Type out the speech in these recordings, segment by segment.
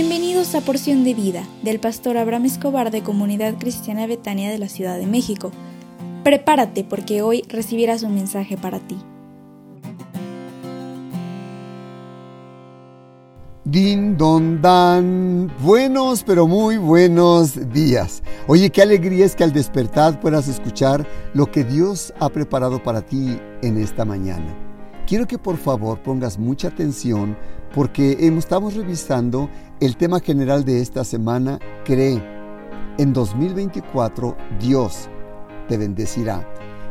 Bienvenidos a Porción de Vida del pastor Abraham Escobar de Comunidad Cristiana Betania de la Ciudad de México. Prepárate porque hoy recibirás un mensaje para ti. Din don dan. Buenos, pero muy buenos días. Oye, qué alegría es que al despertar puedas escuchar lo que Dios ha preparado para ti en esta mañana. Quiero que por favor pongas mucha atención porque estamos revisando el tema general de esta semana, cree. En 2024 Dios te bendecirá.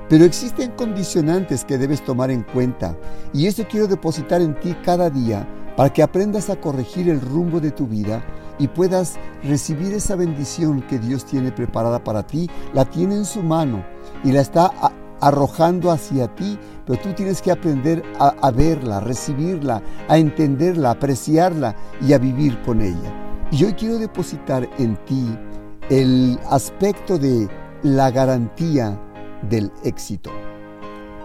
Pero existen condicionantes que debes tomar en cuenta y eso quiero depositar en ti cada día para que aprendas a corregir el rumbo de tu vida y puedas recibir esa bendición que Dios tiene preparada para ti. La tiene en su mano y la está arrojando hacia ti, pero tú tienes que aprender a, verla, a recibirla, a entenderla, a apreciarla y a vivir con ella. Y hoy quiero depositar en ti el aspecto de la garantía del éxito.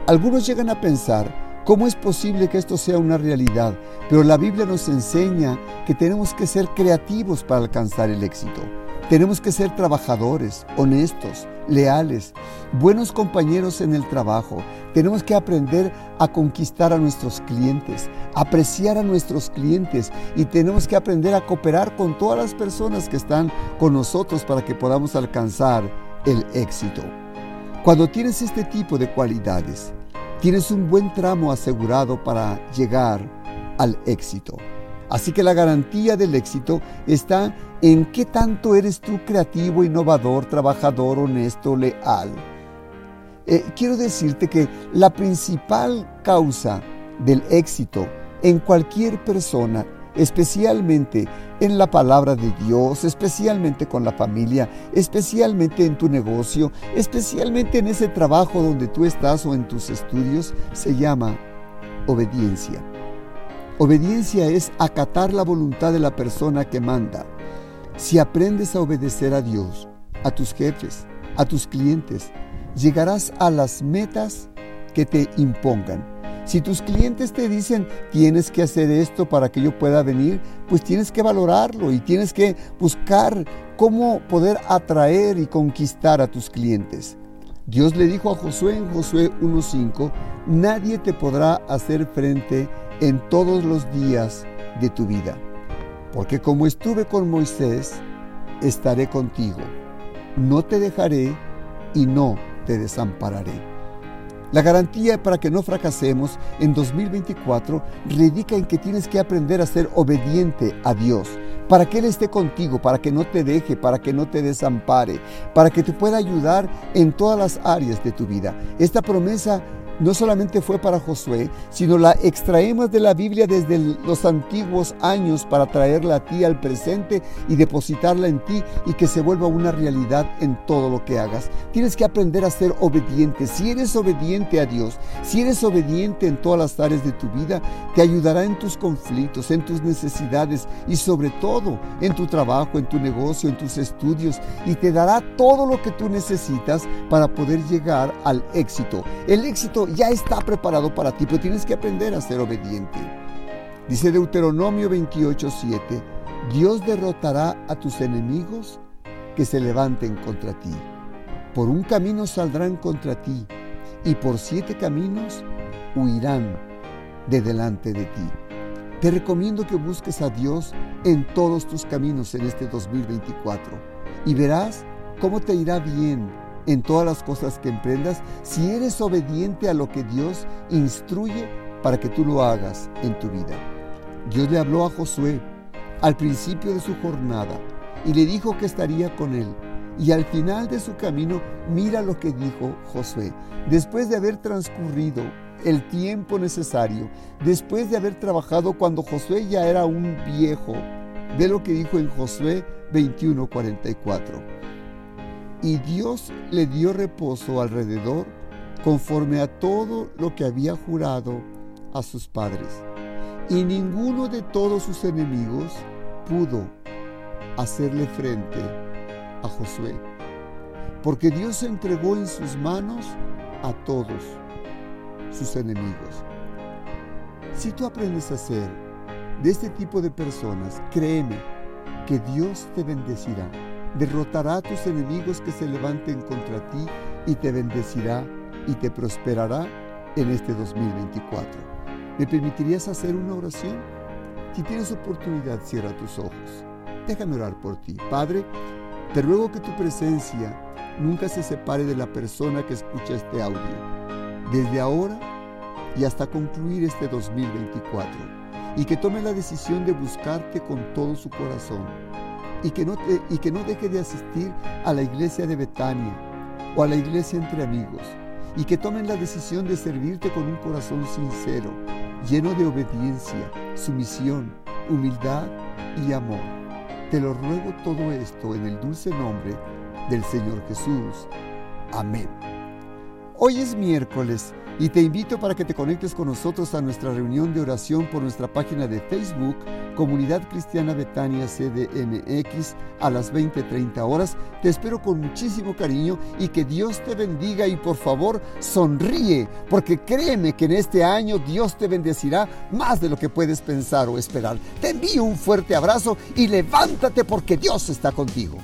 Algunos llegan a pensar, ¿cómo es posible que esto sea una realidad? Pero la Biblia nos enseña que tenemos que ser creativos para alcanzar el éxito. Tenemos que ser trabajadores, honestos, leales, buenos compañeros en el trabajo. Tenemos que aprender a conquistar a nuestros clientes, apreciar a nuestros clientes y tenemos que aprender a cooperar con todas las personas que están con nosotros para que podamos alcanzar el éxito. Cuando tienes este tipo de cualidades, tienes un buen tramo asegurado para llegar al éxito. Así que la garantía del éxito está en qué tanto eres tú creativo, innovador, trabajador, honesto, leal. Eh, quiero decirte que la principal causa del éxito en cualquier persona, especialmente en la palabra de Dios, especialmente con la familia, especialmente en tu negocio, especialmente en ese trabajo donde tú estás o en tus estudios, se llama obediencia. Obediencia es acatar la voluntad de la persona que manda. Si aprendes a obedecer a Dios, a tus jefes, a tus clientes, llegarás a las metas que te impongan. Si tus clientes te dicen tienes que hacer esto para que yo pueda venir, pues tienes que valorarlo y tienes que buscar cómo poder atraer y conquistar a tus clientes. Dios le dijo a Josué en Josué 1.5, nadie te podrá hacer frente en todos los días de tu vida. Porque como estuve con Moisés, estaré contigo. No te dejaré y no te desampararé. La garantía para que no fracasemos en 2024 radica en que tienes que aprender a ser obediente a Dios, para que Él esté contigo, para que no te deje, para que no te desampare, para que te pueda ayudar en todas las áreas de tu vida. Esta promesa no solamente fue para Josué, sino la extraemos de la Biblia desde los antiguos años para traerla a ti al presente y depositarla en ti y que se vuelva una realidad en todo lo que hagas. Tienes que aprender a ser obediente. Si eres obediente a Dios, si eres obediente en todas las áreas de tu vida, te ayudará en tus conflictos, en tus necesidades y sobre todo en tu trabajo, en tu negocio, en tus estudios y te dará todo lo que tú necesitas para poder llegar al éxito. El éxito ya está preparado para ti, pero tienes que aprender a ser obediente. Dice Deuteronomio 28:7, Dios derrotará a tus enemigos que se levanten contra ti. Por un camino saldrán contra ti y por siete caminos huirán de delante de ti. Te recomiendo que busques a Dios en todos tus caminos en este 2024 y verás cómo te irá bien en todas las cosas que emprendas si eres obediente a lo que Dios instruye para que tú lo hagas en tu vida. Dios le habló a Josué al principio de su jornada y le dijo que estaría con él. Y al final de su camino, mira lo que dijo Josué. Después de haber transcurrido el tiempo necesario, después de haber trabajado cuando Josué ya era un viejo, ve lo que dijo en Josué 21:44 y Dios le dio reposo alrededor conforme a todo lo que había jurado a sus padres. Y ninguno de todos sus enemigos pudo hacerle frente a Josué, porque Dios entregó en sus manos a todos sus enemigos. Si tú aprendes a ser de este tipo de personas, créeme, que Dios te bendecirá. Derrotará a tus enemigos que se levanten contra ti y te bendecirá y te prosperará en este 2024. ¿Me permitirías hacer una oración? Si tienes oportunidad, cierra tus ojos. Déjame orar por ti. Padre, te ruego que tu presencia nunca se separe de la persona que escucha este audio. Desde ahora y hasta concluir este 2024. Y que tome la decisión de buscarte con todo su corazón. Y que no, y que no deje de asistir a la iglesia de Betania o a la iglesia entre amigos. Y que tomen la decisión de servirte con un corazón sincero, lleno de obediencia, sumisión, humildad y amor. Te lo ruego todo esto en el dulce nombre del Señor Jesús. Amén. Hoy es miércoles y te invito para que te conectes con nosotros a nuestra reunión de oración por nuestra página de Facebook, Comunidad Cristiana Betania CDMX, a las 20:30 horas. Te espero con muchísimo cariño y que Dios te bendiga y por favor sonríe, porque créeme que en este año Dios te bendecirá más de lo que puedes pensar o esperar. Te envío un fuerte abrazo y levántate porque Dios está contigo.